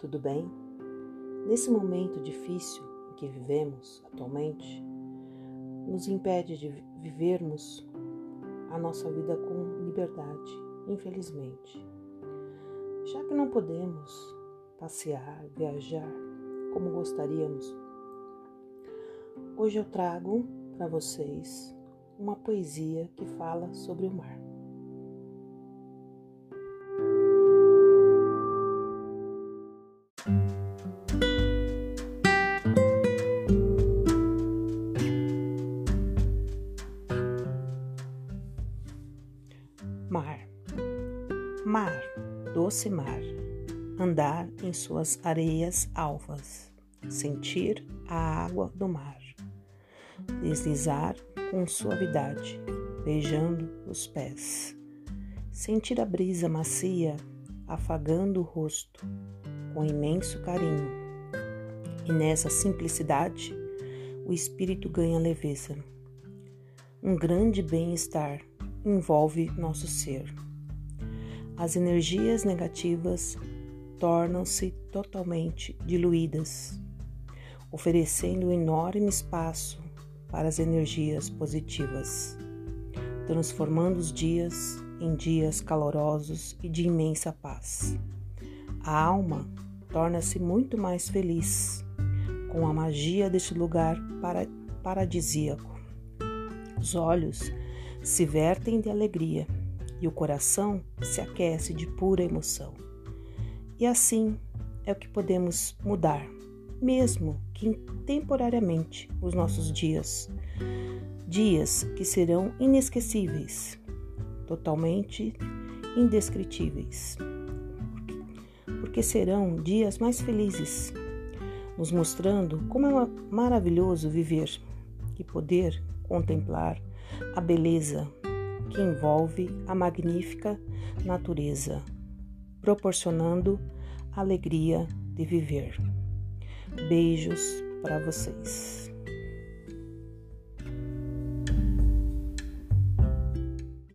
tudo bem? Nesse momento difícil em que vivemos atualmente, nos impede de vivermos a nossa vida com liberdade, infelizmente. Já que não podemos passear, viajar como gostaríamos, hoje eu trago para vocês uma poesia que fala sobre o mar. Mar, mar, doce mar, andar em suas areias alvas, sentir a água do mar, deslizar com suavidade, beijando os pés, sentir a brisa macia afagando o rosto com imenso carinho. E nessa simplicidade, o espírito ganha leveza. Um grande bem-estar envolve nosso ser. As energias negativas tornam-se totalmente diluídas, oferecendo um enorme espaço para as energias positivas, transformando os dias em dias calorosos e de imensa paz. A alma torna-se muito mais feliz com a magia deste lugar paradisíaco. Os olhos se vertem de alegria e o coração se aquece de pura emoção. E assim é o que podemos mudar, mesmo que temporariamente, os nossos dias. Dias que serão inesquecíveis, totalmente indescritíveis. Porque serão dias mais felizes, nos mostrando como é maravilhoso viver e poder contemplar a beleza que envolve a magnífica natureza, proporcionando a alegria de viver. Beijos para vocês.